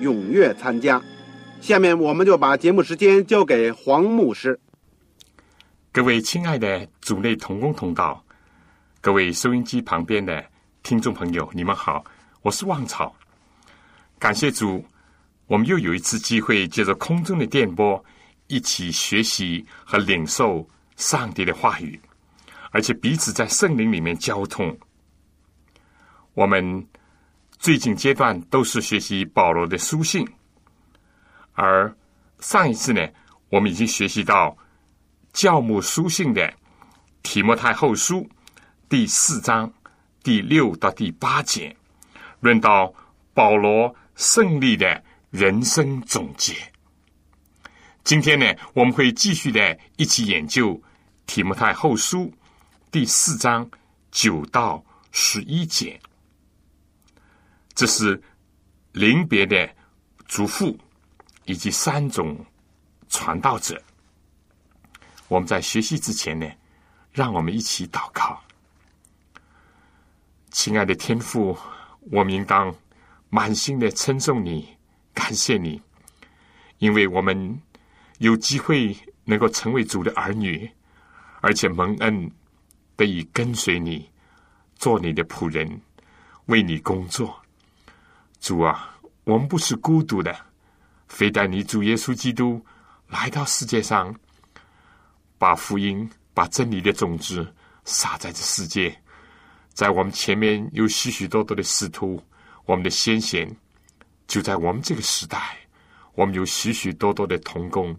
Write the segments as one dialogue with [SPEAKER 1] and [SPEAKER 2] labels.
[SPEAKER 1] 踊跃参加。下面我们就把节目时间交给黄牧师。
[SPEAKER 2] 各位亲爱的主内同工同道，各位收音机旁边的听众朋友，你们好，我是旺草。感谢主，我们又有一次机会借着空中的电波，一起学习和领受。上帝的话语，而且彼此在圣灵里面交通。我们最近阶段都是学习保罗的书信，而上一次呢，我们已经学习到教母书信的提摩太后书第四章第六到第八节，论到保罗胜利的人生总结。今天呢，我们会继续的一起研究《提摩太后书》第四章九到十一节。这是临别的嘱咐，以及三种传道者。我们在学习之前呢，让我们一起祷告。亲爱的天父，我们应当满心的称颂你，感谢你，因为我们。有机会能够成为主的儿女，而且蒙恩得以跟随你，做你的仆人，为你工作。主啊，我们不是孤独的，非但你主耶稣基督来到世界上，把福音、把真理的种子撒在这世界，在我们前面有许许多多的使徒，我们的先贤就在我们这个时代，我们有许许多多的童工。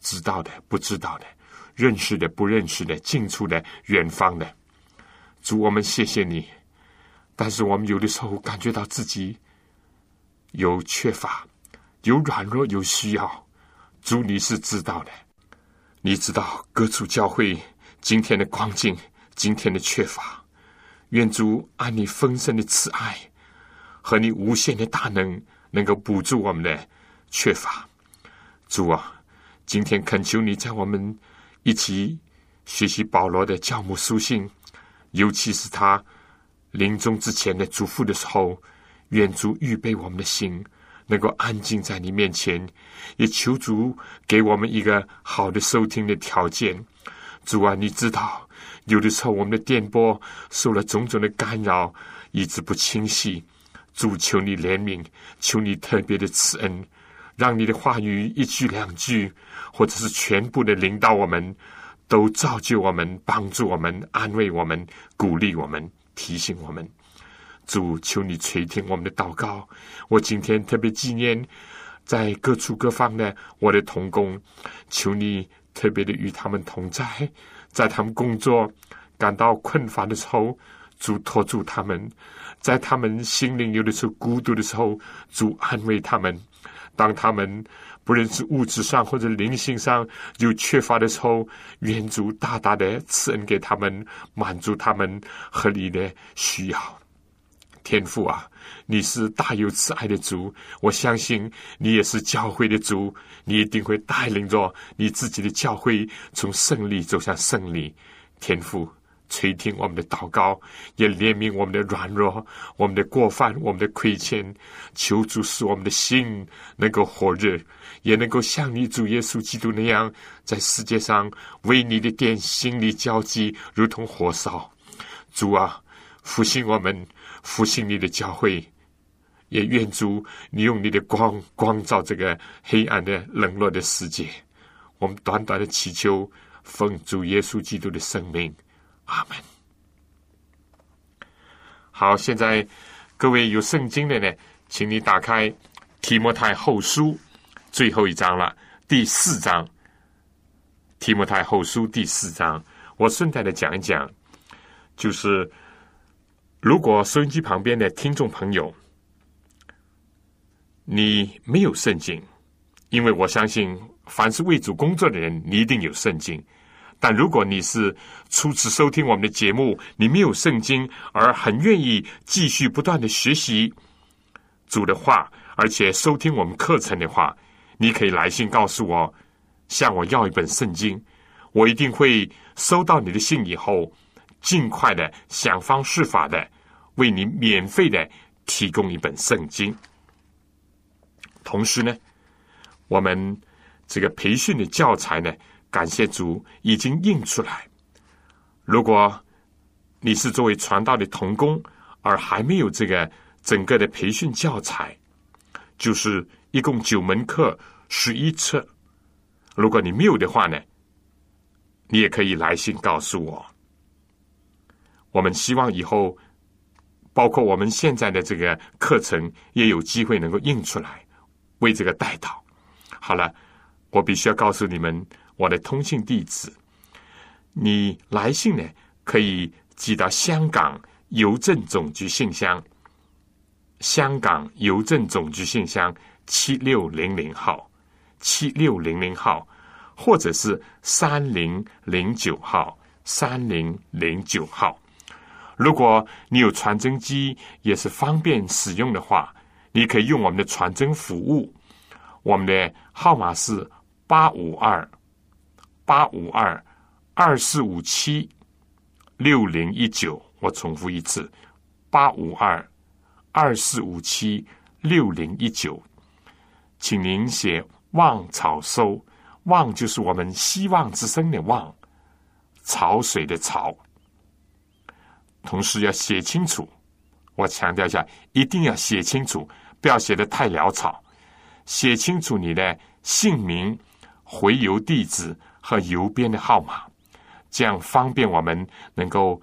[SPEAKER 2] 知道的、不知道的、认识的、不认识的、近处的、远方的，主，我们谢谢你。但是我们有的时候感觉到自己有缺乏、有软弱、有需要，主你是知道的。你知道各处教会今天的光景、今天的缺乏，愿主按你丰盛的慈爱和你无限的大能，能够补助我们的缺乏。主啊！今天恳求你在我们一起学习保罗的教母书信，尤其是他临终之前的嘱咐的时候，愿主预备我们的心，能够安静在你面前，也求主给我们一个好的收听的条件。主啊，你知道有的时候我们的电波受了种种的干扰，一直不清晰。主求你怜悯，求你特别的慈恩。让你的话语一句两句，或者是全部的领导我们，都造就我们、帮助我们、安慰我们、鼓励我们、提醒我们。主，求你垂听我们的祷告。我今天特别纪念在各处各方的我的同工，求你特别的与他们同在，在他们工作感到困乏的时候，主托住他们；在他们心灵有的时候孤独的时候，主安慰他们。当他们不论是物质上或者灵性上有缺乏的时候，愿主大大的赐恩给他们，满足他们合理的需要。天父啊，你是大有慈爱的主，我相信你也是教会的主，你一定会带领着你自己的教会从胜利走向胜利。天父。垂听我们的祷告，也怜悯我们的软弱、我们的过犯、我们的亏欠。求主使我们的心能够火热，也能够像你主耶稣基督那样，在世界上为你的殿心里交集，如同火烧。主啊，复兴我们，复兴你的教会，也愿主你用你的光光照这个黑暗的冷落的世界。我们短短的祈求，奉主耶稣基督的生命，阿门。好，现在各位有圣经的呢，请你打开提摩太后书最后一章了，第四章。提摩太后书第四章，我顺带的讲一讲，就是如果收音机旁边的听众朋友，你没有圣经，因为我相信凡是为主工作的人，你一定有圣经。但如果你是初次收听我们的节目，你没有圣经，而很愿意继续不断的学习主的话，而且收听我们课程的话，你可以来信告诉我。向我要一本圣经，我一定会收到你的信以后，尽快的想方设法的为你免费的提供一本圣经。同时呢，我们这个培训的教材呢，感谢主已经印出来。如果你是作为传道的童工，而还没有这个整个的培训教材，就是一共九门课，十一册。如果你没有的话呢，你也可以来信告诉我。我们希望以后，包括我们现在的这个课程，也有机会能够印出来，为这个带到。好了，我必须要告诉你们我的通信地址。你来信呢，可以寄到香港邮政总局信箱，香港邮政总局信箱七六零零号，七六零零号。或者是三零零九号，三零零九号。如果你有传真机，也是方便使用的话，你可以用我们的传真服务。我们的号码是八五二八五二二四五七六零一九。我重复一次：八五二二四五七六零一九。请您写望草收。望就是我们希望之声的望，潮水的潮。同时要写清楚，我强调一下，一定要写清楚，不要写的太潦草。写清楚你的姓名、回邮地址和邮编的号码，这样方便我们能够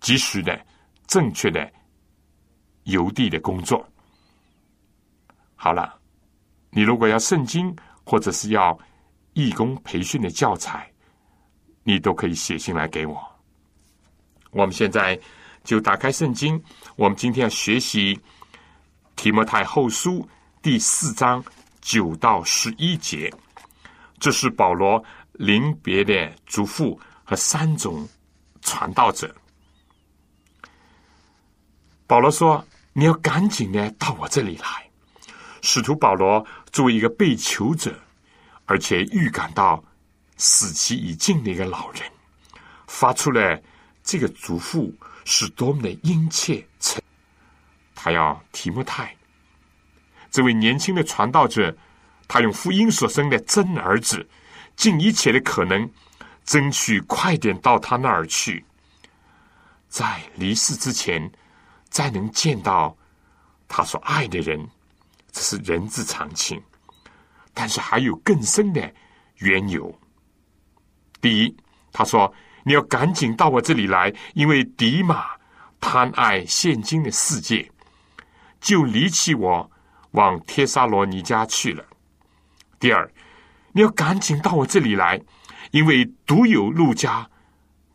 [SPEAKER 2] 及时的、正确的邮递的工作。好了，你如果要圣经。或者是要义工培训的教材，你都可以写信来给我。我们现在就打开圣经，我们今天要学习提摩太后书第四章九到十一节。这是保罗临别的嘱咐和三种传道者。保罗说：“你要赶紧的到我这里来。”使徒保罗作为一个被囚者，而且预感到死期已近的一个老人，发出了这个祖父，是多么的殷切。他要提莫泰这位年轻的传道者，他用福音所生的真儿子，尽一切的可能，争取快点到他那儿去，在离世之前，再能见到他所爱的人。这是人之常情，但是还有更深的缘由。第一，他说：“你要赶紧到我这里来，因为迪马贪爱现今的世界，就离弃我，往帖撒罗尼迦去了。”第二，你要赶紧到我这里来，因为独有路加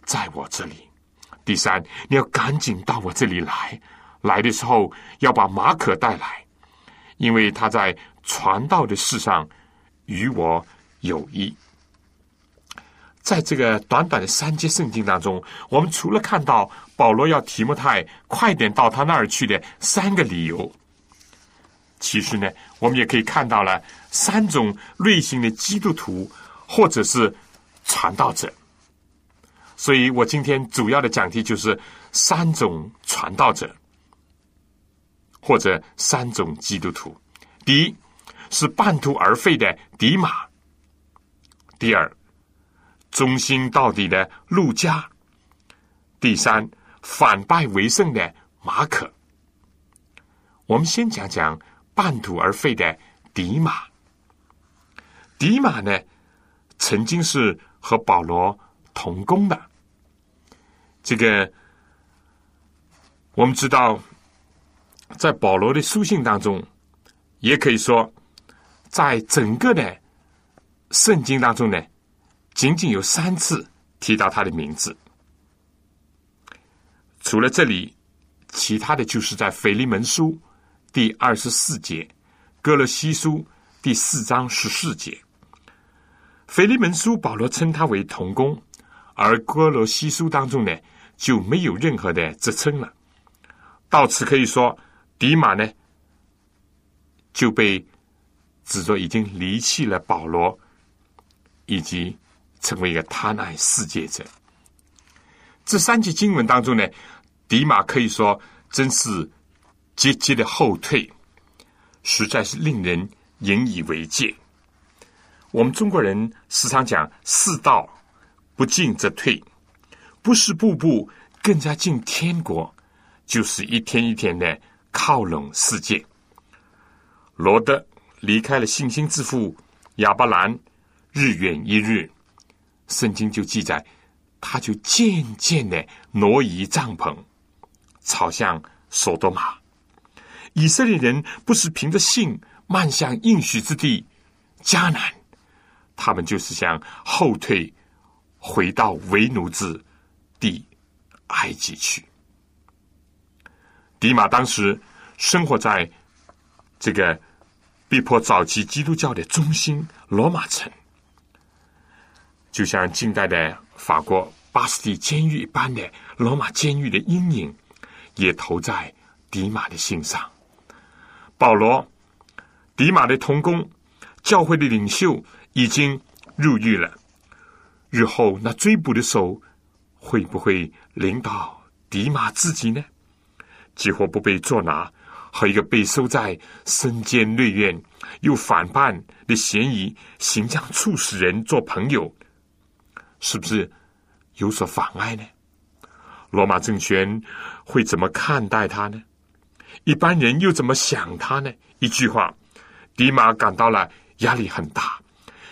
[SPEAKER 2] 在我这里。第三，你要赶紧到我这里来，来的时候要把马可带来。因为他在传道的事上与我有益，在这个短短的三节圣经当中，我们除了看到保罗要提摩太快点到他那儿去的三个理由，其实呢，我们也可以看到了三种类型的基督徒或者是传道者。所以我今天主要的讲题就是三种传道者。或者三种基督徒：第一是半途而废的迪马；第二忠心到底的路加；第三反败为胜的马可。我们先讲讲半途而废的迪马。迪马呢，曾经是和保罗同工的。这个我们知道，在保罗的书信当中，也可以说，在整个的圣经当中呢，仅仅有三次提到他的名字。除了这里，其他的就是在腓利门书第二十四节，哥罗西书第四章十四节。腓利门书保罗称他为童工，而哥罗西书当中呢就没有任何的职称了。到此可以说，迪马呢就被指着已经离弃了保罗，以及成为一个贪爱世界者。这三节经文当中呢。迪马可以说真是节节的后退，实在是令人引以为戒。我们中国人时常讲“世道不进则退”，不是步步更加进天国，就是一天一天的靠拢世界。罗德离开了信心之父亚伯兰，日远一日，圣经就记载，他就渐渐的挪移帐篷。朝向索多玛，以色列人不是凭着信迈向应许之地迦南，他们就是想后退，回到为奴之地埃及去。迪马当时生活在这个逼迫早期基督教的中心罗马城，就像近代的法国巴斯蒂监狱一般的罗马监狱的阴影。也投在迪马的心上。保罗、迪马的同工、教会的领袖已经入狱了。日后那追捕的手会不会领导迪马自己呢？几乎不被捉拿，和一个被收在深监内院又反叛的嫌疑，行将处使人做朋友，是不是有所妨碍呢？罗马政权会怎么看待他呢？一般人又怎么想他呢？一句话，迪马感到了压力很大，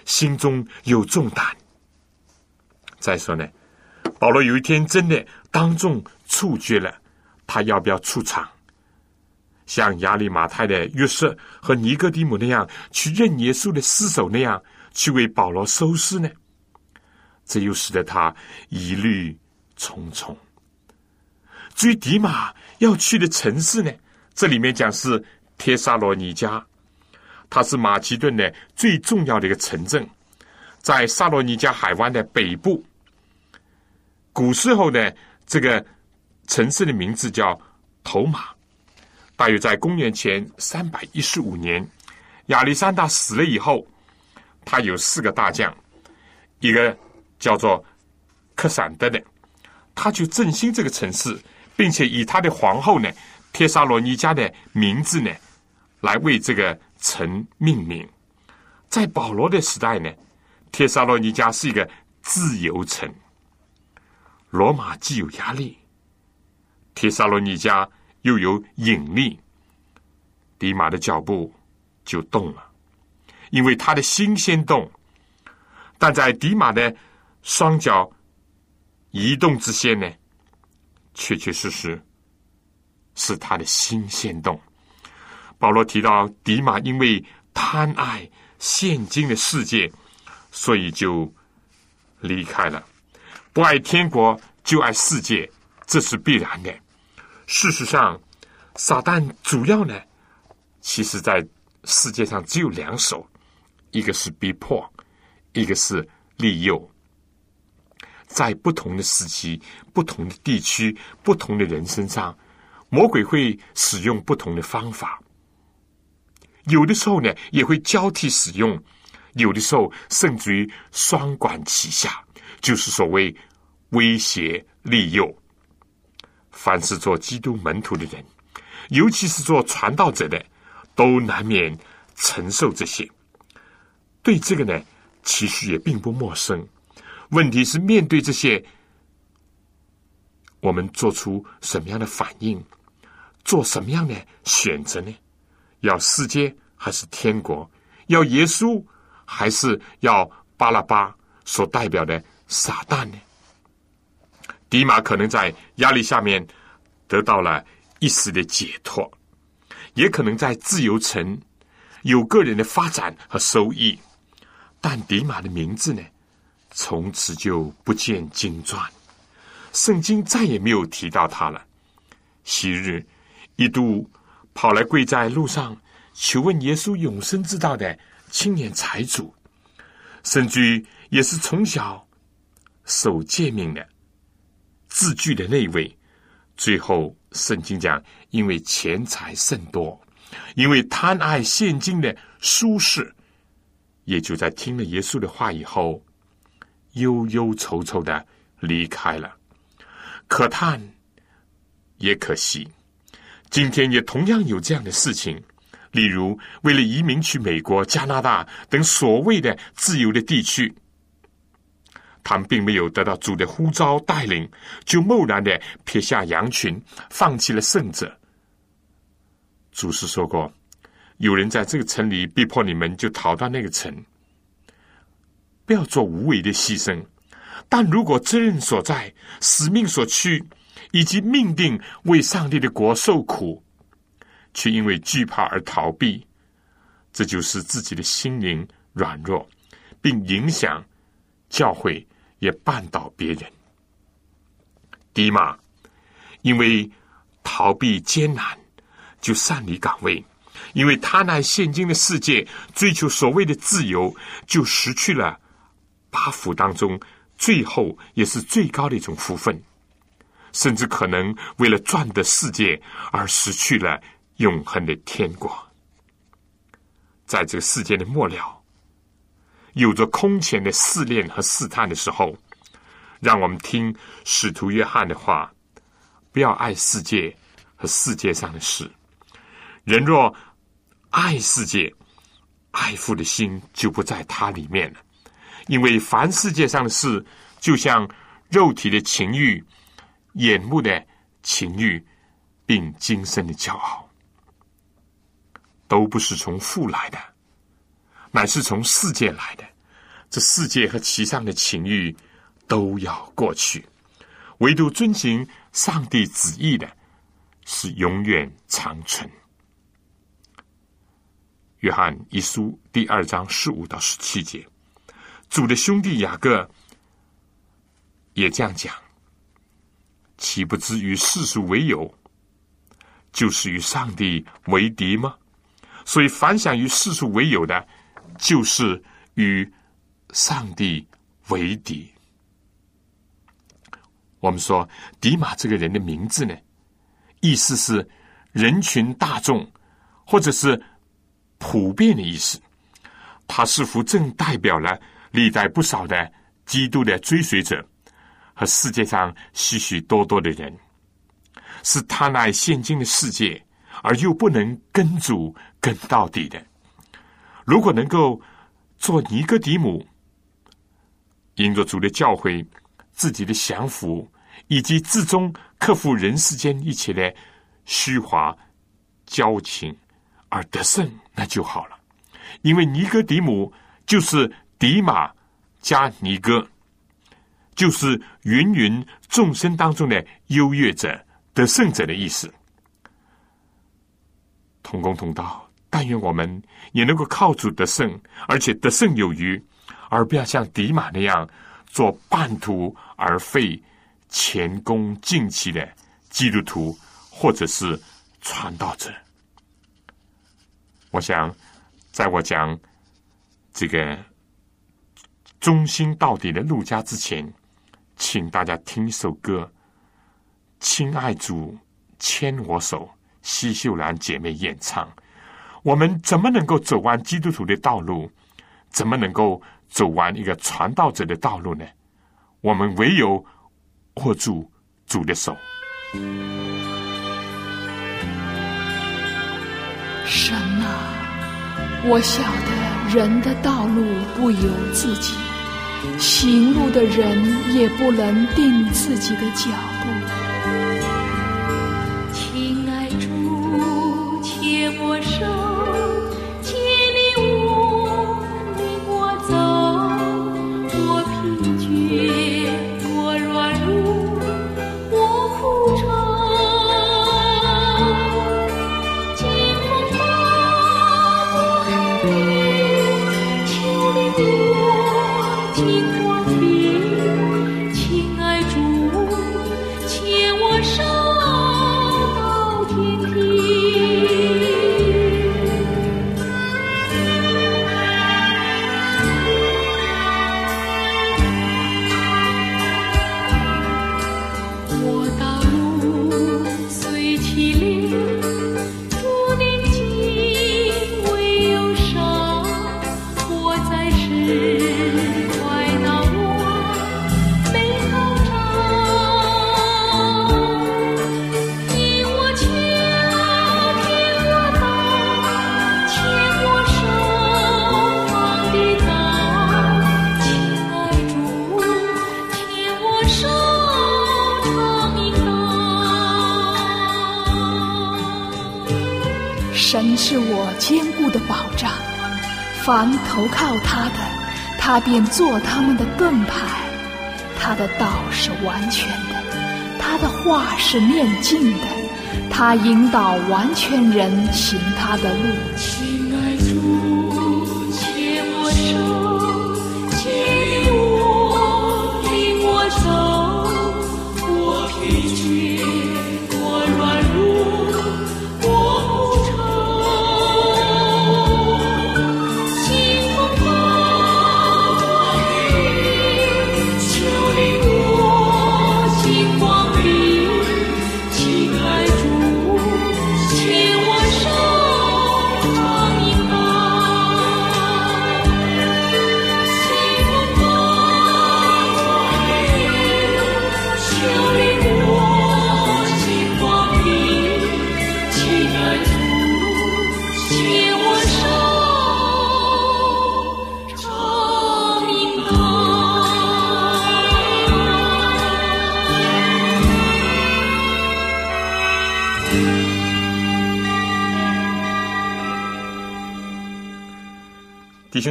[SPEAKER 2] 心中有重担。再说呢，保罗有一天真的当众处决了他，要不要出场？像亚利马泰的约瑟和尼哥底姆那样去认耶稣的尸首那样去为保罗收尸呢？这又使得他疑虑重重。至于迪马要去的城市呢？这里面讲是帖萨罗尼加，它是马其顿的最重要的一个城镇，在萨罗尼加海湾的北部。古时候呢，这个城市的名字叫头马。大约在公元前三百一十五年，亚历山大死了以后，他有四个大将，一个叫做克闪德的，他就振兴这个城市。并且以他的皇后呢，帖萨罗尼迦的名字呢，来为这个城命名。在保罗的时代呢，帖萨罗尼迦是一个自由城。罗马既有压力，帖萨罗尼迦又有引力，迪马的脚步就动了，因为他的心先动。但在迪马的双脚移动之前呢？确确实实是他的心先动。保罗提到，迪马因为贪爱现今的世界，所以就离开了。不爱天国，就爱世界，这是必然的。事实上，撒旦主要呢，其实在世界上只有两手，一个是逼迫，一个是利诱。在不同的时期、不同的地区、不同的人身上，魔鬼会使用不同的方法。有的时候呢，也会交替使用；有的时候，甚至于双管齐下，就是所谓威胁、利诱。凡是做基督门徒的人，尤其是做传道者的，都难免承受这些。对这个呢，其实也并不陌生。问题是面对这些，我们做出什么样的反应？做什么样的选择呢？要世界还是天国？要耶稣还是要巴拉巴所代表的撒旦呢？迪马可能在压力下面得到了一时的解脱，也可能在自由城有个人的发展和收益，但迪马的名字呢，从此就不见经传，圣经再也没有提到他了。昔日一度跑来跪在路上求问耶稣永生之道的青年财主，甚至于也是从小守诫命的。字句的那位，最后圣经讲，因为钱财甚多，因为贪爱现今的舒适，也就在听了耶稣的话以后，忧忧愁愁的离开了。可叹，也可惜，今天也同样有这样的事情，例如为了移民去美国、加拿大等所谓的自由的地区。他们并没有得到主的呼召带领，就贸然的撇下羊群，放弃了圣者。主是说过，有人在这个城里逼迫你们，就逃到那个城，不要做无谓的牺牲。但如果责任所在、使命所趋，以及命定为上帝的国受苦，却因为惧怕而逃避，这就是自己的心灵软弱，并影响教会。也绊倒别人。迪马因为逃避艰难，就擅离岗位；因为他那现今的世界追求所谓的自由，就失去了八福当中最后也是最高的一种福分，甚至可能为了赚得世界而失去了永恒的天国。在这个世界的末了。有着空前的试炼和试探的时候，让我们听使徒约翰的话：不要爱世界和世界上的事。人若爱世界，爱父的心就不在他里面了。因为凡世界上的事，就像肉体的情欲、眼目的情欲，并今生的骄傲，都不是从父来的。乃是从世界来的，这世界和其上的情欲都要过去，唯独遵行上帝旨意的，是永远长存。约翰一书第二章十五到十七节，主的兄弟雅各也这样讲：岂不知与世俗为友，就是与上帝为敌吗？所以凡想与世俗为友的，就是与上帝为敌。我们说，迪马这个人的名字呢，意思是人群大众，或者是普遍的意思。他似乎正代表了历代不少的基督的追随者和世界上许许多多的人，是他那现今的世界，而又不能跟主跟到底的。如果能够做尼哥底母，因着主的教诲、自己的降服以及至终克服人世间一切的虚华交情而得胜，那就好了。因为尼哥底母就是迪马加尼哥，就是芸芸众生当中的优越者、得胜者的意思。同工同道。但愿我们也能够靠主得胜，而且得胜有余，而不要像迪马那样做半途而废、前功尽弃的基督徒或者是传道者。我想，在我讲这个忠心到底的陆家之前，请大家听一首歌：《亲爱主牵我手》，西秀兰姐妹演唱。我们怎么能够走完基督徒的道路？怎么能够走完一个传道者的道路呢？我们唯有握住主的手。
[SPEAKER 3] 神啊，我晓得人的道路不由自己，行路的人也不能定自己的脚步。
[SPEAKER 4] 投靠他的，他便做他们的盾牌。他的道是完全的，他的话是面镜的，他引导完全人行他的路。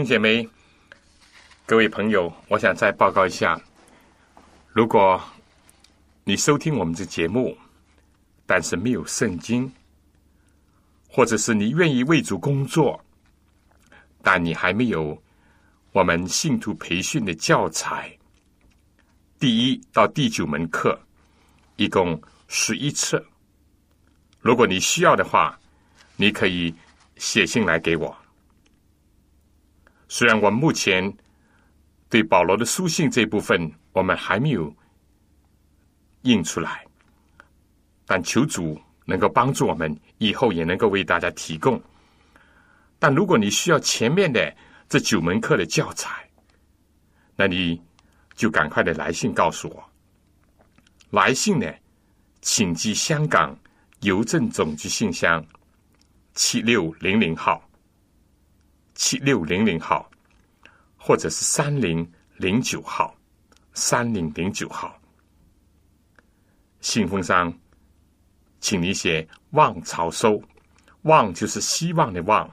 [SPEAKER 2] 兄姐妹，各位朋友，我想再报告一下：如果你收听我们这节目，但是没有圣经，或者是你愿意为主工作，但你还没有我们信徒培训的教材，第一到第九门课，一共十一册。如果你需要的话，你可以写信来给我。虽然我们目前对保罗的书信这部分我们还没有印出来，但求主能够帮助我们，以后也能够为大家提供。但如果你需要前面的这九门课的教材，那你就赶快的来信告诉我。来信呢，请寄香港邮政总局信箱七六零零号。七六零零号，或者是三零零九号，三零零九号。信封上，请你写“望潮收”，“望”就是希望的“望”，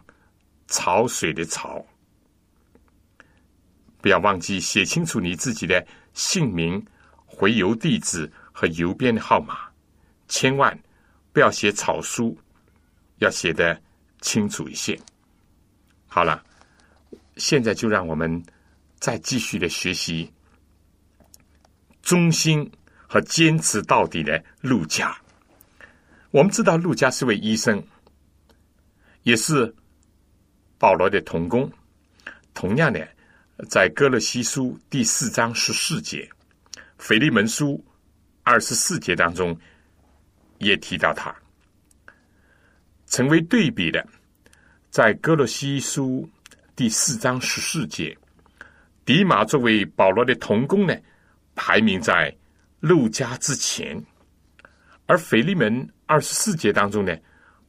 [SPEAKER 2] 潮水的“潮”。不要忘记写清楚你自己的姓名、回邮地址和邮编的号码，千万不要写草书，要写的清楚一些。好了，现在就让我们再继续的学习忠心和坚持到底的陆家。我们知道陆家是位医生，也是保罗的同工。同样的，在哥勒西书第四章十四节、腓利门书二十四节当中，也提到他，成为对比的。在哥罗西书第四章十四节，迪马作为保罗的同工呢，排名在路加之前；而腓利门二十四节当中呢，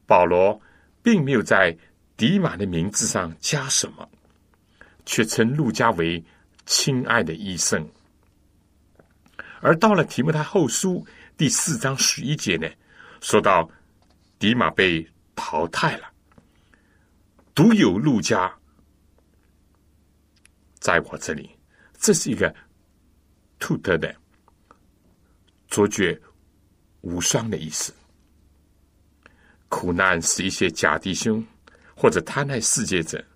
[SPEAKER 2] 保罗并没有在迪马的名字上加什么，却称路加为亲爱的医生。而到了提摩太后书第四章十一节呢，说到迪马被淘汰了。独有陆家在我这里，这是一个兔特的卓绝无双的意思。苦难使一些假弟兄或者贪爱世界者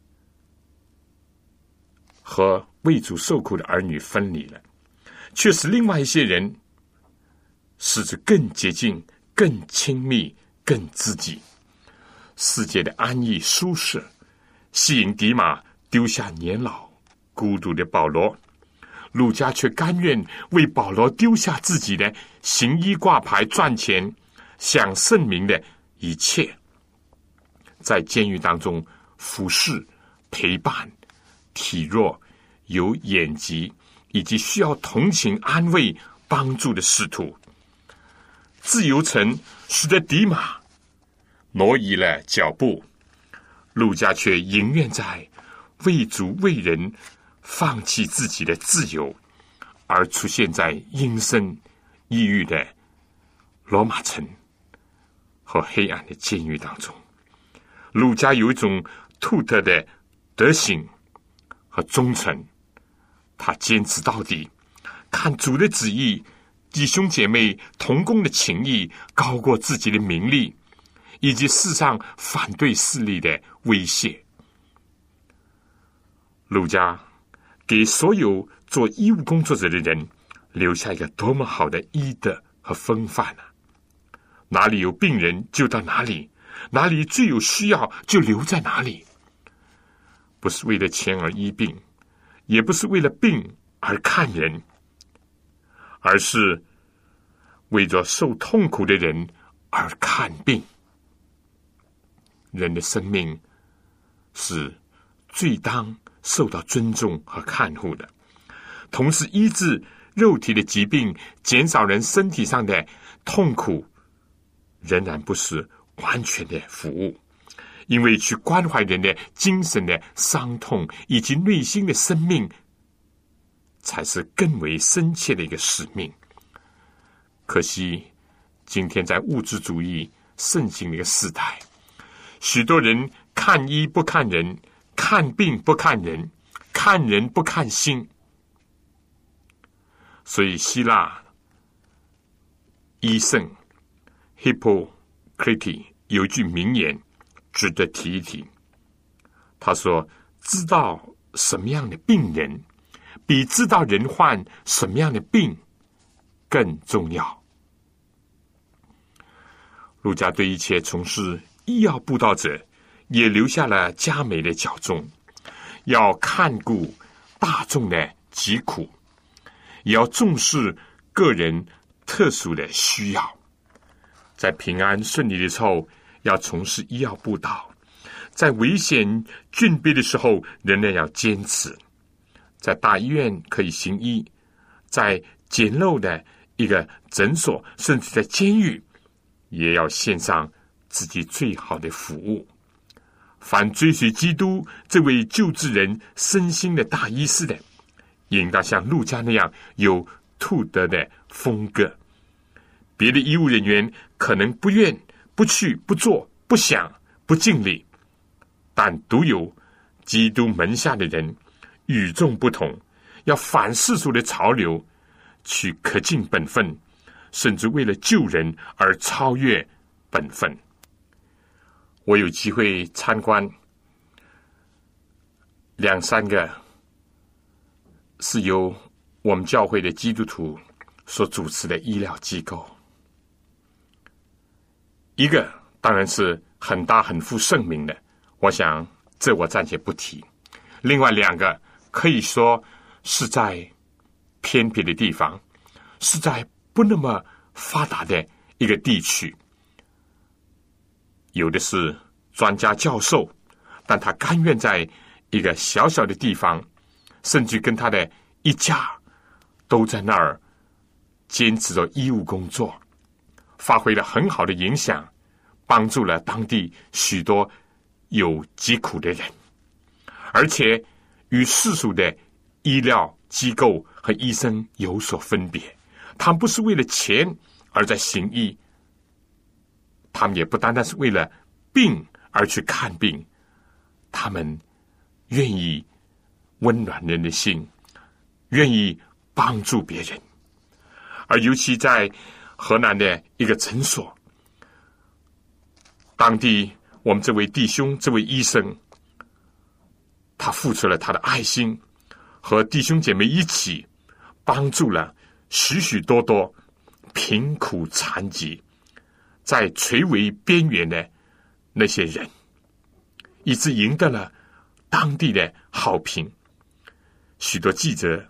[SPEAKER 2] 和为主受苦的儿女分离了，却使另外一些人使之更接近、更亲密、更知己。世界的安逸舒适，吸引迪马丢下年老孤独的保罗，鲁加却甘愿为保罗丢下自己的行医挂牌赚钱、享盛名的一切，在监狱当中服侍、陪伴、体弱、有眼疾以及需要同情、安慰、帮助的使徒。自由城使得迪马。挪移了脚步，陆家却宁愿在为主为人放弃自己的自由，而出现在阴森抑郁的罗马城和黑暗的监狱当中。陆家有一种独特的德行和忠诚，他坚持到底，看主的旨意，弟兄姐妹同工的情谊高过自己的名利，以及世上反对势力的威胁。路加给所有做医务工作者的人留下一个多么好的医德和风范啊！哪里有病人就到哪里，哪里最有需要就留在哪里。不是为了钱而医病，也不是为了病而看人，而是为着受痛苦的人而看病。人的生命是最当受到尊重和看护的，同时医治肉体的疾病，减少人身体上的痛苦。仍然不是完全的服务，因为去关怀人的精神的伤痛以及内心的生命，才是更为深切的一个使命。可惜，今天在物质主义盛行的一个时代，许多人看医不看人，看病不看人，看人不看心，所以希腊医圣。Hippocrates 有句名言值得提一提。他说：“知道什么样的病人，比知道人患什么样的病更重要。”陆家对一切从事医药布道者也留下了佳美的教宗，要看顾大众的疾苦，也要重视个人特殊的需要。在平安顺利的时候，要从事医药布道；在危险峻逼的时候，仍然要坚持。在大医院可以行医，在简陋的一个诊所，甚至在监狱，也要献上自己最好的服务。凡追随基督这位救治人身心的大医师的，应当像陆家那样有兔德的风格。别的医务人员可能不愿、不去、不做、不想、不尽力，但独有基督门下的人与众不同，要反世俗的潮流，去恪尽本分，甚至为了救人而超越本分。我有机会参观两三个是由我们教会的基督徒所主持的医疗机构。一个当然是很大很负盛名的，我想这我暂且不提。另外两个可以说是在偏僻的地方，是在不那么发达的一个地区。有的是专家教授，但他甘愿在一个小小的地方，甚至跟他的一家都在那儿坚持着医务工作。发挥了很好的影响，帮助了当地许多有疾苦的人，而且与世俗的医疗机构和医生有所分别。他们不是为了钱而在行医，他们也不单单是为了病而去看病，他们愿意温暖人的心，愿意帮助别人，而尤其在。河南的一个诊所，当地我们这位弟兄、这位医生，他付出了他的爱心，和弟兄姐妹一起帮助了许许多多贫苦残疾、在垂危边缘的那些人，以致赢得了当地的好评。许多记者、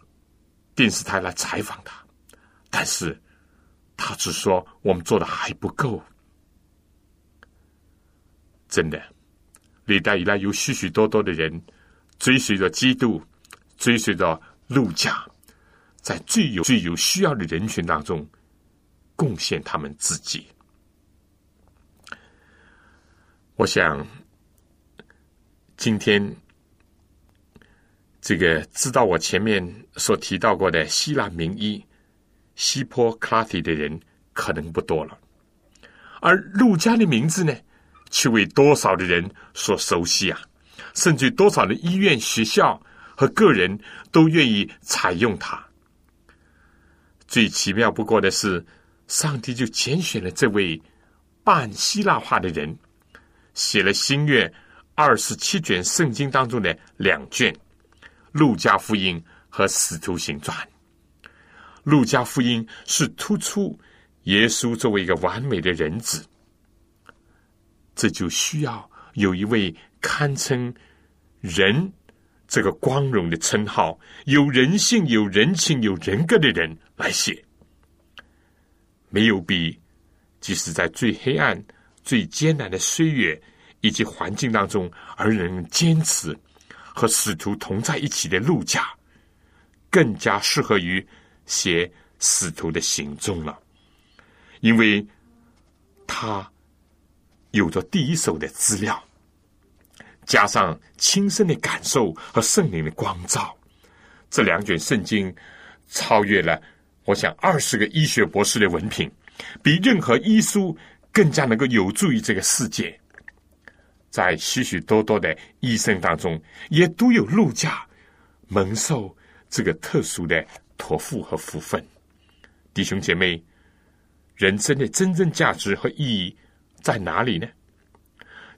[SPEAKER 2] 电视台来采访他，但是。他只说我们做的还不够，真的，历代以来有许许多多的人追随着基督，追随着路加，在最有最有需要的人群当中贡献他们自己。我想，今天这个知道我前面所提到过的希腊名医。希波克拉提的人可能不多了，而陆家的名字呢，却为多少的人所熟悉啊！甚至多少的医院、学校和个人都愿意采用它。最奇妙不过的是，上帝就拣选了这位半希腊化的人，写了新约二十七卷圣经当中的两卷《路加福音》和《使徒行传》。《路加福音》是突出耶稣作为一个完美的人子，这就需要有一位堪称人这个光荣的称号，有人性、有人情、有人格的人来写。没有比即使在最黑暗、最艰难的岁月以及环境当中，而能坚持和使徒同在一起的路加，更加适合于写使徒的行踪了，因为他有着第一手的资料。加上亲身的感受和圣灵的光照，这两卷圣经超越了我想二十个医学博士的文凭，比任何医书更加能够有助于这个世界。在许许多多的医生当中，也都有陆家蒙受这个特殊的托付和福分。弟兄姐妹，人生的真正价值和意义在哪里呢？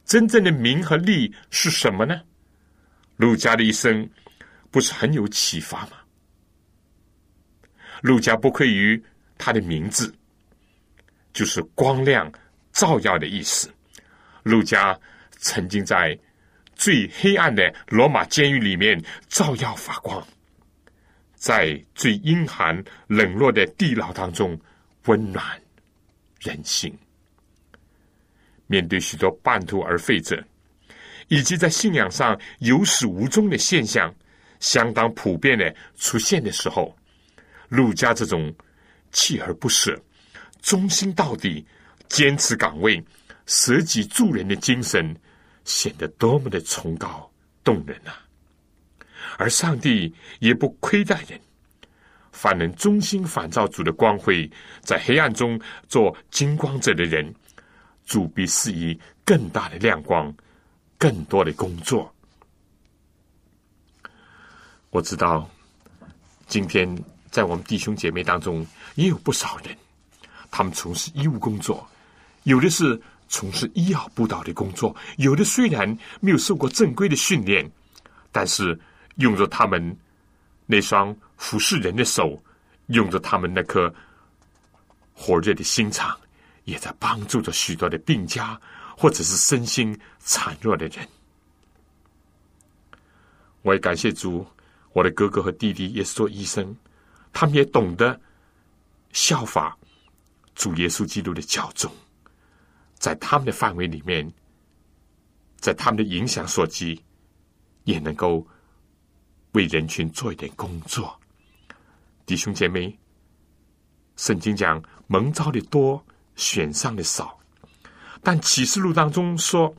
[SPEAKER 2] 真正的名和利是什么呢？陆家的一生不是很有启发吗？陆家不愧于他的名字，就是光亮照耀的意思。陆家曾经在最黑暗的罗马监狱里面照耀发光，在最阴寒冷落的地牢当中温暖人心。面对许多半途而废者，以及在信仰上有始无终的现象相当普遍的出现的时候，陆家这种锲而不舍、忠心到底、坚持岗位、舍己助人的精神，显得多么的崇高动人啊！而上帝也不亏待人，凡能忠心反照主的光辉，在黑暗中做金光者的人。主必赐以更大的亮光，更多的工作。我知道，今天在我们弟兄姐妹当中也有不少人，他们从事医务工作，有的是从事医药辅导的工作，有的虽然没有受过正规的训练，但是用着他们那双服侍人的手，用着他们那颗火热的心肠。也在帮助着许多的病家，或者是身心孱弱的人。我也感谢主，我的哥哥和弟弟也是做医生，他们也懂得效法主耶稣基督的教宗，在他们的范围里面，在他们的影响所及，也能够为人群做一点工作。弟兄姐妹，圣经讲蒙召的多。选上的少，但启示录当中说，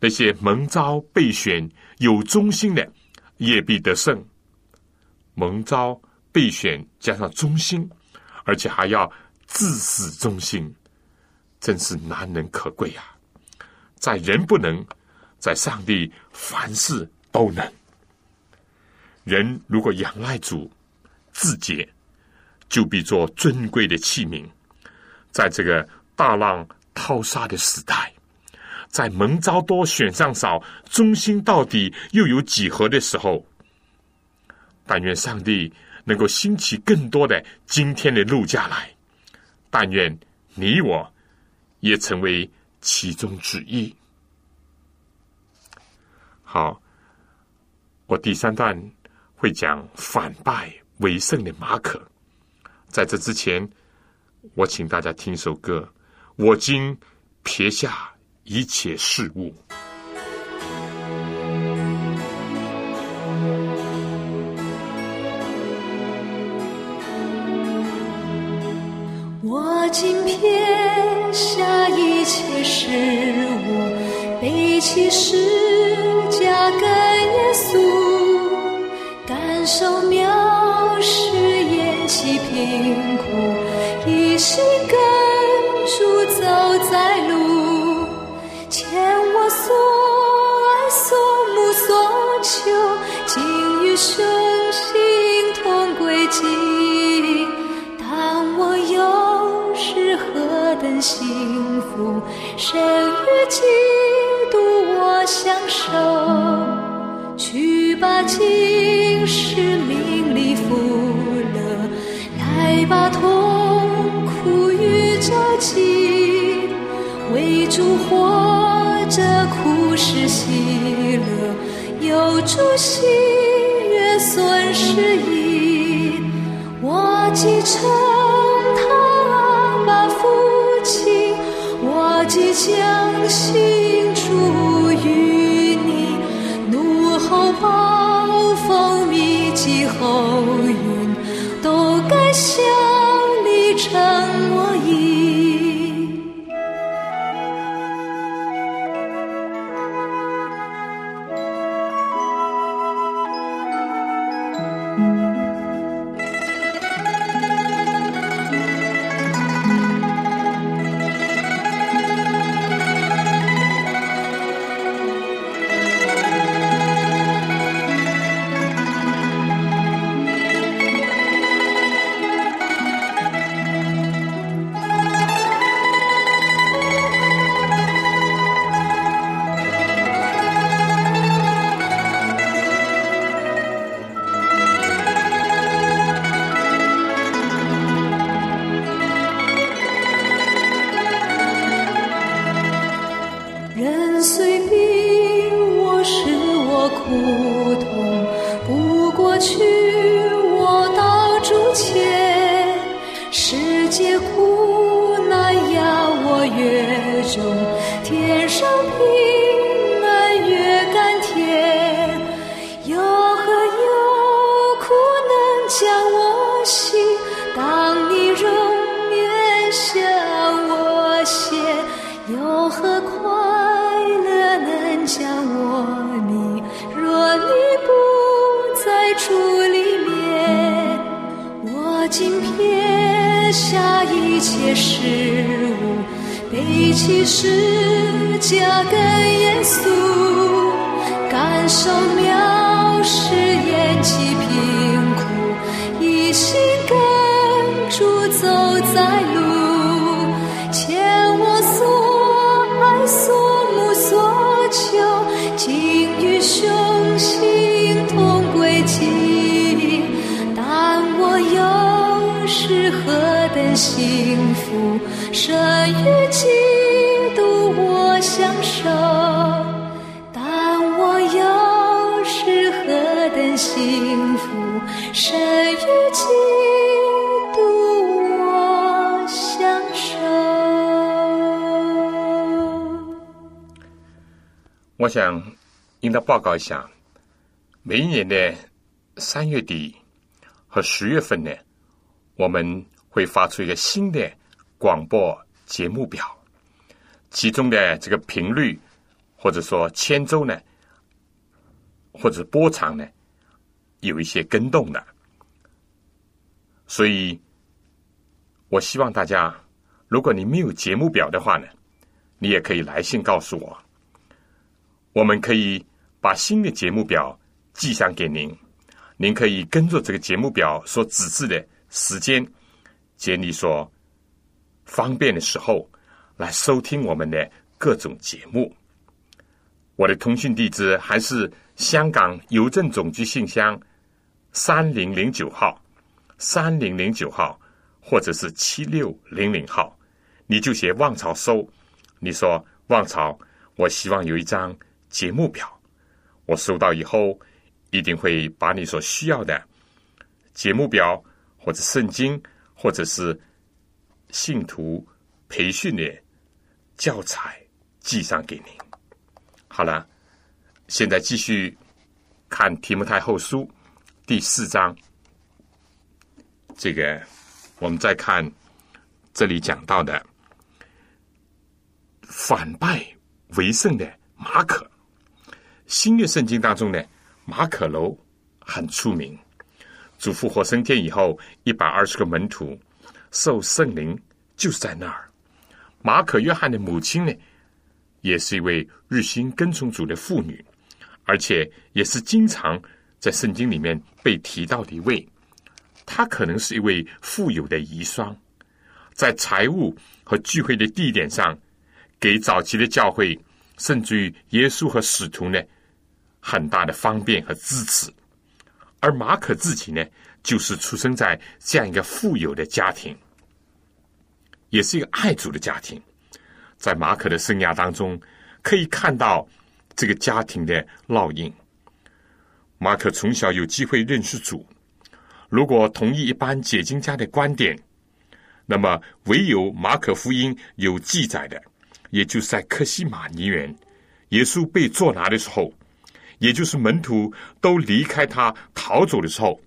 [SPEAKER 2] 那些蒙召备选有忠心的，也必得胜。蒙召备选加上忠心，而且还要自死忠心，真是难能可贵啊！在人不能，在上帝凡事都能。人如果仰赖主，自洁，就必做尊贵的器皿，在这个。大浪淘沙的时代，在蒙招多选上少、忠心到底又有几何的时候，但愿上帝能够兴起更多的今天的路家来，但愿你我也成为其中之一。好，我第三段会讲反败为胜的马可，在这之前，我请大家听首歌。我今撇下一切事物，
[SPEAKER 4] 我今撇下一切事物，背起十架跟耶稣，感受藐视厌弃贫苦，一心跟主走在路，牵我所爱所慕所求，尽于生。幸福，生与基督我相守，去把今世名利福乐，来把痛苦与着急，为主活着苦是喜乐，有主喜悦损失意，我继承我即将心主于你，怒吼暴风密集后云，都该向你称事物，背起十架跟耶稣，感受藐视厌弃贫苦，一心跟主走在路，牵我所爱所慕所求，竟与雄心同轨迹。但我又是何等幸福，生与基督我相守。但我又是何等幸福，生与基督我相守。
[SPEAKER 2] 我想应当报告一下，每一年的三月底和十月份呢，我们会发出一个新的广播节目表，其中的这个频率或者说千周呢，或者波长呢，有一些跟动的，所以我希望大家，如果你没有节目表的话呢，你也可以来信告诉我。我们可以把新的节目表寄上给您，您可以跟着这个节目表所指示的时间，接你所方便的时候来收听我们的各种节目。我的通讯地址还是香港邮政总局信箱三零零九号，三零零九号，或者是七六零零号，你就写望潮收。你说望潮，我希望有一张节目表，我收到以后一定会把你所需要的节目表或者圣经或者是信徒培训的教材寄上给您。好了，现在继续看提摩太后书第四章。这个我们再看这里讲到的反败为胜的马可。新约圣经当中呢，马可楼很出名。主复活升天以后，一百二十个门徒受圣灵就是在那儿。马可约翰的母亲呢，也是一位日心跟从主的妇女，而且也是经常在圣经里面被提到的一位，她可能是一位富有的遗孀，在财务和聚会的地点上，给早期的教会，甚至于耶稣和使徒呢，很大的方便和支持。而马可自己呢，就是出生在这样一个富有的家庭，也是一个爱主的家庭。在马可的生涯当中，可以看到这个家庭的烙印。马可从小有机会认识主，如果同意一般解经家的观点，那么唯有马可福音有记载的，也就是在克西马尼园，耶稣被捉拿的时候，也就是门徒都离开他逃走的时候，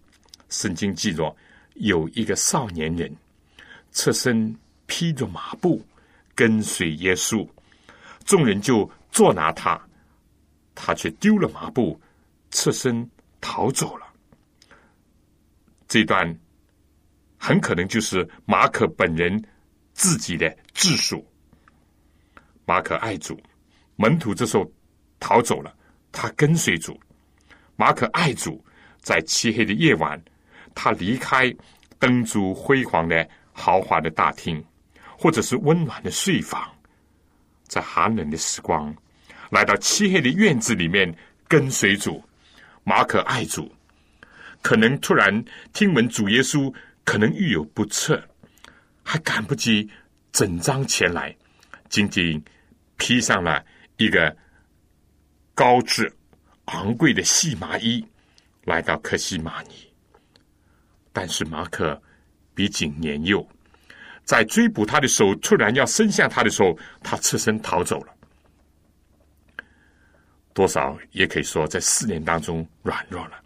[SPEAKER 2] 圣经记着有一个少年人侧身披着麻布。跟随耶稣，众人就捉拿他，他却丢了麻布，侧身逃走了。这段很可能就是马可本人自己的自述。马可爱主，门徒这时候逃走了，他跟随主。马可爱主，在漆黑的夜晚，他离开灯烛辉煌的豪华的大厅。或者是温暖的睡房，在寒冷的时光，来到漆黑的院子里面跟随主，马可爱主，可能突然听闻主耶稣可能遇有不测，还赶不及整张前来，仅仅披上了一个高质昂贵的细麻衣，来到克西马尼。但是马可毕竟年幼。在追捕他的手突然要伸向他的时候，他侧身逃走了。多少也可以说，在四年当中软弱了，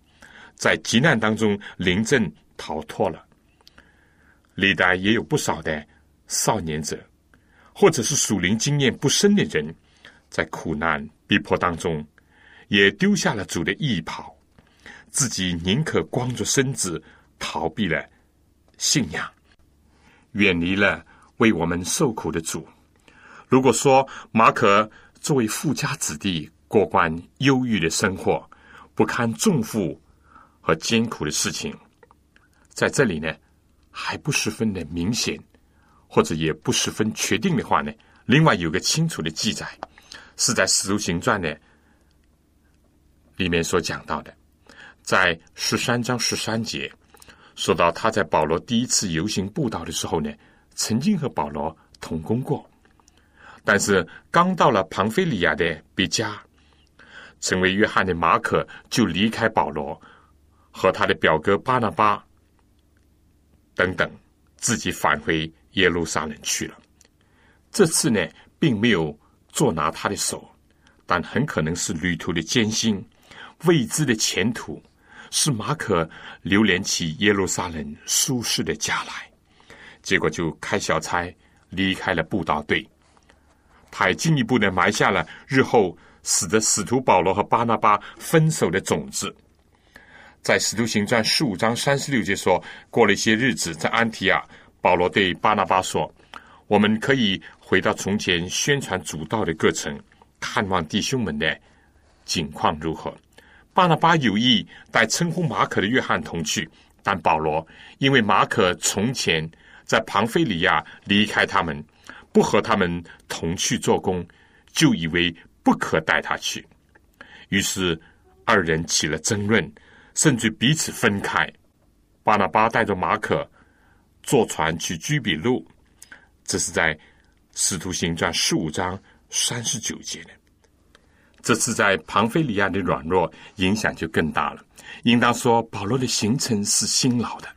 [SPEAKER 2] 在急难当中临阵逃脱了。历代也有不少的少年者，或者是属灵经验不深的人，在苦难逼迫当中，也丢下了主的义袍，自己宁可光着身子逃避了信仰。远离了为我们受苦的主。如果说马可作为富家子弟过惯忧郁的生活，不堪重负和艰苦的事情，在这里呢还不十分的明显，或者也不十分确定的话呢，另外有个清楚的记载，是在《使徒行传》呢里面所讲到的，在十三章十三节。说到他在保罗第一次游行布道的时候呢，曾经和保罗同工过，但是刚到了庞菲利亚的别家，成为约翰的马可就离开保罗，和他的表哥巴拿巴等等，自己返回耶路撒冷去了。这次呢，并没有捉拿他的手，但很可能是旅途的艰辛，未知的前途。是马可流连起耶路撒冷舒适的家来，结果就开小差离开了布道队。他还进一步的埋下了日后使得使徒保罗和巴拿巴分手的种子。在使徒行传十五章三十六节说，过了一些日子，在安提亚，保罗对巴拿巴说：“我们可以回到从前宣传主道的过程，看望弟兄们的景况如何。”巴拿巴有意带称呼马可的约翰同去，但保罗因为马可从前在庞菲里亚离开他们，不和他们同去做工，就以为不可带他去。于是二人起了争论，甚至彼此分开。巴拿巴带着马可坐船去居比路，这是在《使徒行传》十五章三十九节的。这次在庞菲利亚的软弱影响就更大了。应当说，保罗的行程是辛劳的。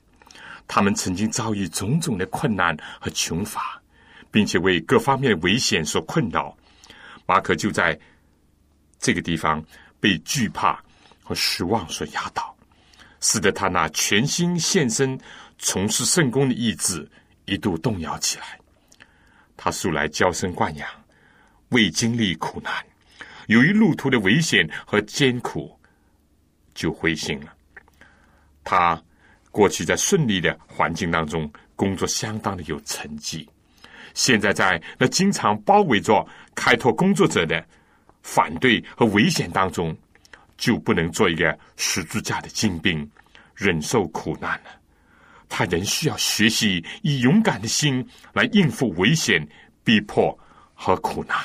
[SPEAKER 2] 他们曾经遭遇种种的困难和穷乏，并且为各方面的危险所困扰。马可就在这个地方被惧怕和失望所压倒，使得他那全心献身从事圣功的意志一度动摇起来。他素来娇生惯养，未经历苦难。由于路途的危险和艰苦，就灰心了。他过去在顺利的环境当中工作，相当的有成绩。现在在那经常包围着开拓工作者的反对和危险当中，就不能做一个十字架的精兵，忍受苦难了。他仍需要学习以勇敢的心来应付危险、逼迫和苦难。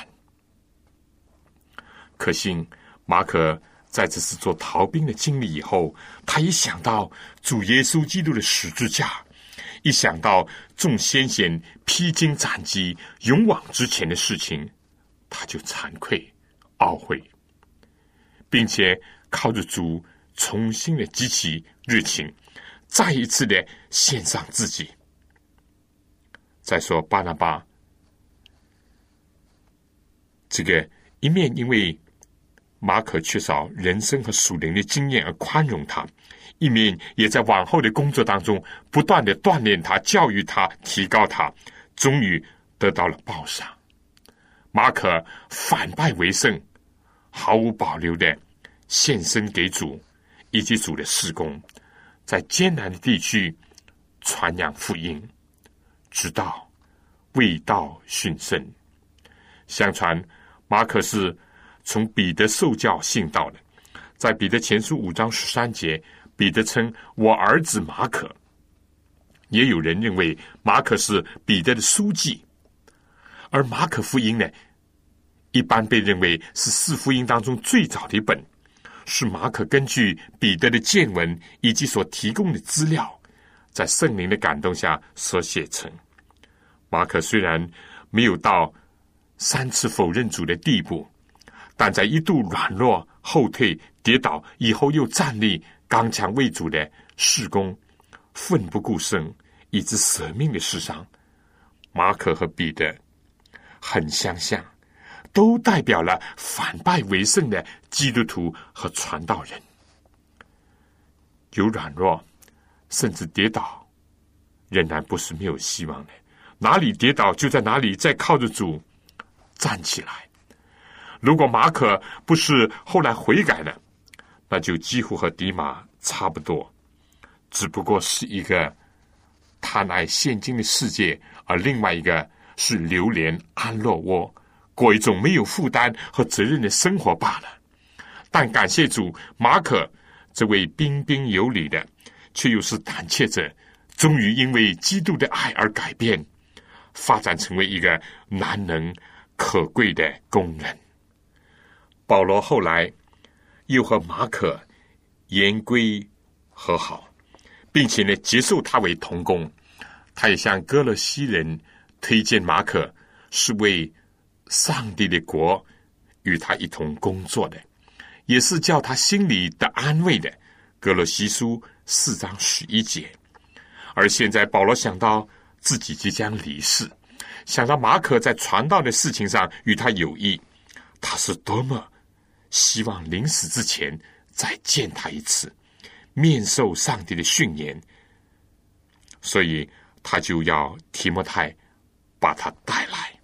[SPEAKER 2] 可幸马可在这次做逃兵的经历以后，他一想到主耶稣基督的十字架，一想到众先贤披荆斩棘、勇往直前的事情，他就惭愧、懊悔，并且靠着主重新的激起热情，再一次的献上自己。再说巴拿巴，这个一面因为。马可缺少人生和属灵的经验而宽容他，一面也在往后的工作当中不断的锻炼他、教育他、提高他，终于得到了报赏。马可反败为胜，毫无保留的献身给主以及主的事工，在艰难的地区传扬福音，直到未道殉圣。相传马可是。从彼得受教信道的，在彼得前书五章十三节，彼得称我儿子马可。也有人认为马可是彼得的书记，而马可福音呢，一般被认为是四福音当中最早的一本，是马可根据彼得的见闻以及所提供的资料，在圣灵的感动下所写成。马可虽然没有到三次否认主的地步。但在一度软弱、后退、跌倒以后，又站立刚强为主的事工，奋不顾身以致舍命的事上，马可和彼得很相像，都代表了反败为胜的基督徒和传道人。有软弱，甚至跌倒，仍然不是没有希望的。哪里跌倒，就在哪里再靠着主站起来。如果马可不是后来悔改了，那就几乎和迪马差不多，只不过是一个贪爱现今的世界，而另外一个是流连安乐窝，过一种没有负担和责任的生活罢了。但感谢主，马可这位彬彬有礼的，却又是胆怯者，终于因为基督的爱而改变，发展成为一个难能可贵的工人。保罗后来又和马可言归和好，并且呢接受他为同工。他也向哥勒西人推荐马可，是为上帝的国与他一同工作的，也是叫他心里的安慰的。哥勒西书四章十一节。而现在保罗想到自己即将离世，想到马可在传道的事情上与他有益，他是多么。希望临死之前再见他一次，面受上帝的训言，所以他就要提摩太把他带来。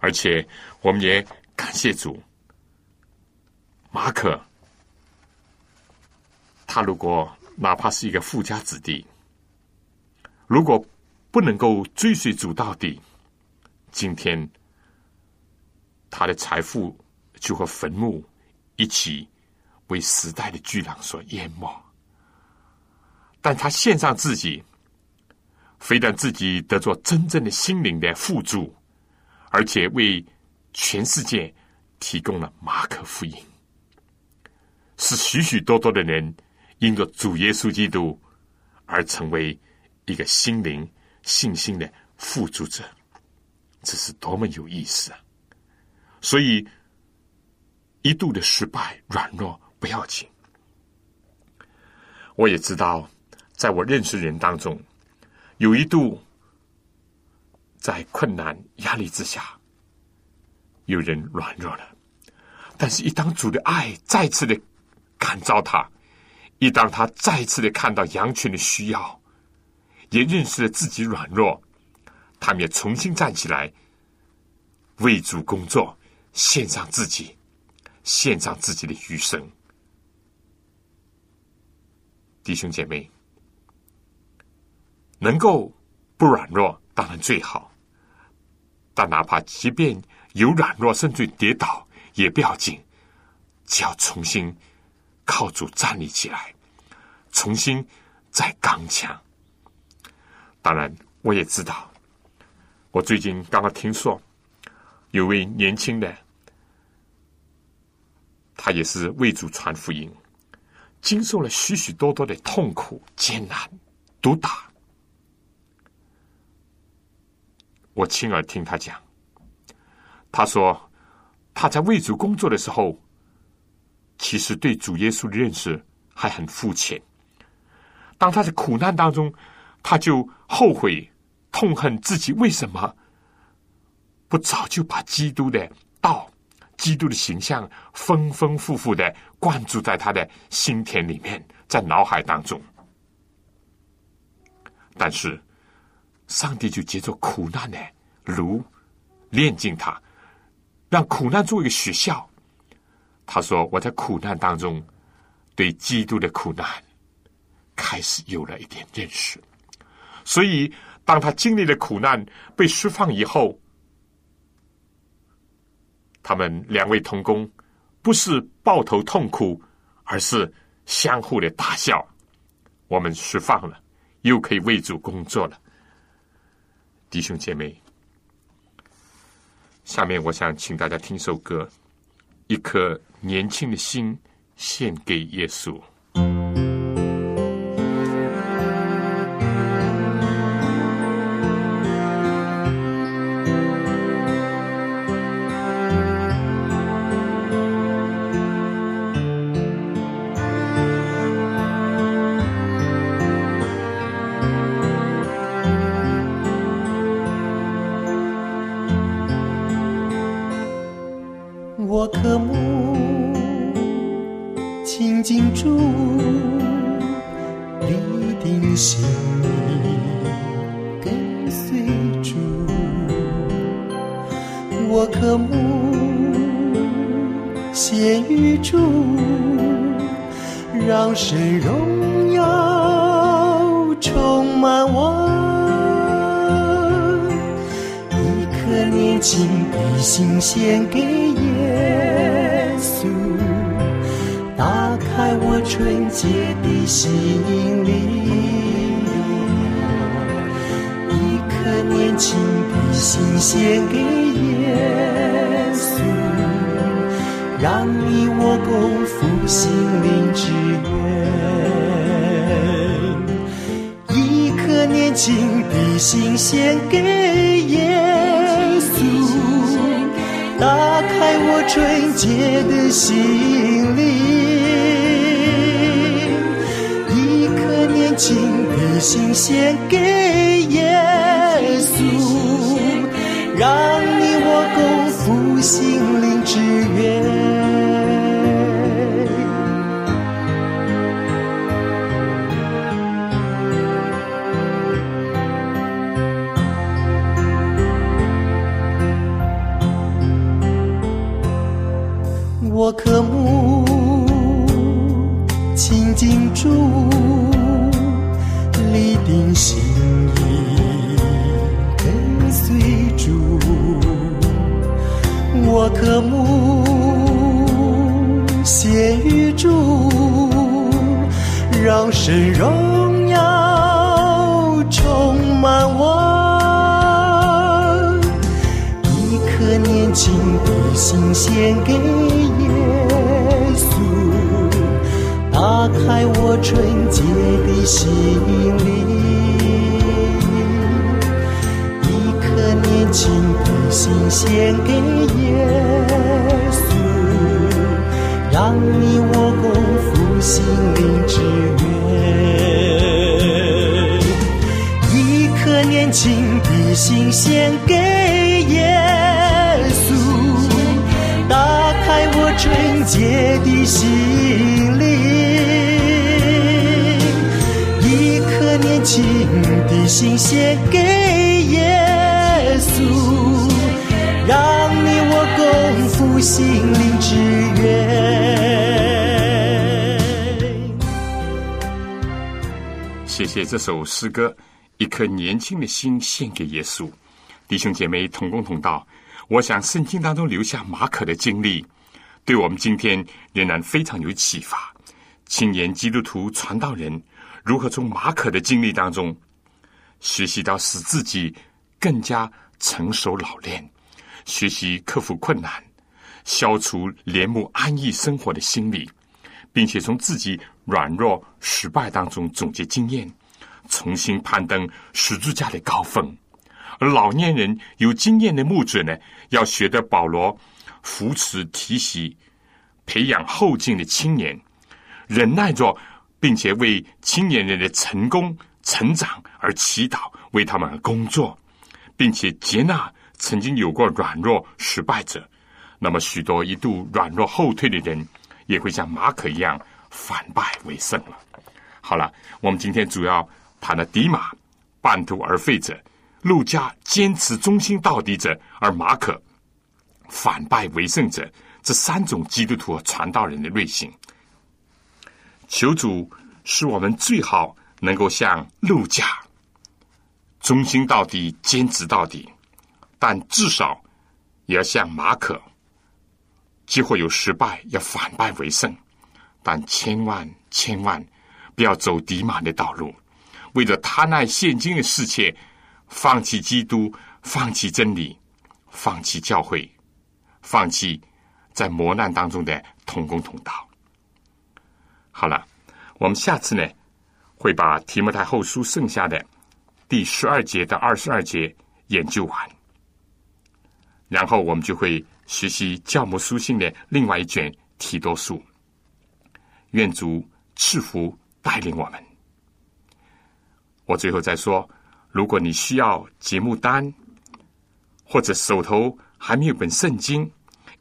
[SPEAKER 2] 而且我们也感谢主，马可，他如果哪怕是一个富家子弟，如果不能够追随主到底，今天他的财富。就和坟墓一起为时代的巨浪所淹没，但他献上自己，非但自己得做真正的心灵的富足，而且为全世界提供了马可福音，使许许多多的人因着主耶稣基督而成为一个心灵信心的富足者，这是多么有意思啊！所以。一度的失败、软弱不要紧。我也知道，在我认识人当中，有一度在困难、压力之下，有人软弱了。但是，一当主的爱再次的感召他，一当他再次的看到羊群的需要，也认识了自己软弱，他们也重新站起来，为主工作，献上自己。献上自己的余生，弟兄姐妹，能够不软弱当然最好，但哪怕即便有软弱甚至跌倒也不要紧，只要重新靠主站立起来，重新再刚强。当然，我也知道，我最近刚刚听说有位年轻的，他也是为主传福音，经受了许许多多的痛苦、艰难、毒打。我亲耳听他讲，他说他在为主工作的时候，其实对主耶稣的认识还很肤浅。当他在苦难当中，他就后悔、痛恨自己为什么不早就把基督的道、基督的形象丰丰富富的灌注在他的心田里面，在脑海当中。但是。上帝就接着苦难呢，如炼尽他，让苦难做一个学校。他说：“我在苦难当中，对基督的苦难开始有了一点认识。所以，当他经历了苦难被释放以后，他们两位同工不是抱头痛哭，而是相互的大笑。我们释放了，又可以为主工作了。”弟兄姐妹，下面我想请大家听首歌，《一颗年轻的心献给耶稣》。
[SPEAKER 5] 我克木勤精筑，立定心，跟随主。我渴木献玉柱，让神荣耀充满我。一颗年轻的心献给。纯洁的心灵，一颗年轻的心献给耶稣，让你我共赴心灵之约。一颗年轻的心献给耶稣，打开我纯洁的心。情的心献给耶稣，让你我共复兴。献与主，让神荣耀充满我。一颗年轻的心献给耶稣。打开我纯洁的心灵，一颗年轻的心献给耶稣，让你我共赴心灵之约。一颗年轻的心献给耶稣，打开我纯洁的心灵。一颗年轻的心献给耶稣，让你我共赴心灵之
[SPEAKER 2] 约。谢谢这首诗歌，《一颗年轻的心献给耶稣》。弟兄姐妹同工同道，我想圣经当中留下马可的经历，对我们今天仍然非常有启发。青年基督徒传道人如何从马可的经历当中学习到使自己更加成熟老练，学习克服困难，消除怜慕安逸生活的心理，并且从自己软弱失败当中总结经验，重新攀登十字架的高峰。而老年人有经验的牧者呢，要学得保罗扶持提携、培养后进的青年，忍耐着，并且为青年人的成功成长而祈祷，为他们而工作，并且接纳曾经有过软弱失败者。那么，许多一度软弱后退的人，也会像马可一样反败为胜了。好了，我们今天主要谈了迪马半途而废者。路加坚持忠心到底者，而马可反败为胜者，这三种基督徒和传道人的类型。求主使我们最好能够像路加忠心到底、坚持到底，但至少也要像马可，几乎有失败，要反败为胜，但千万千万不要走敌马的道路，为了贪爱现今的世界。放弃基督，放弃真理，放弃教会，放弃在磨难当中的同工同道。好了，我们下次呢会把提摩太后书剩下的第十二节到二十二节研究完，然后我们就会学习教母书信的另外一卷提多书。愿主赐福带领我们。我最后再说。如果你需要节目单，或者手头还没有本圣经，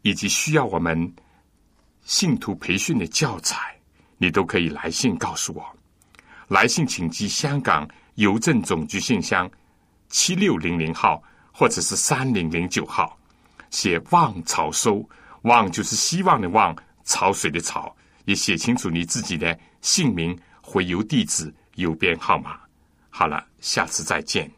[SPEAKER 2] 以及需要我们信徒培训的教材，你都可以来信告诉我。来信请寄香港邮政总局信箱七六零零号，或者是三零零九号，写“望潮收”，望就是希望的望，潮水的潮，也写清楚你自己的姓名、回邮地址、邮编号码。好了，下次再见。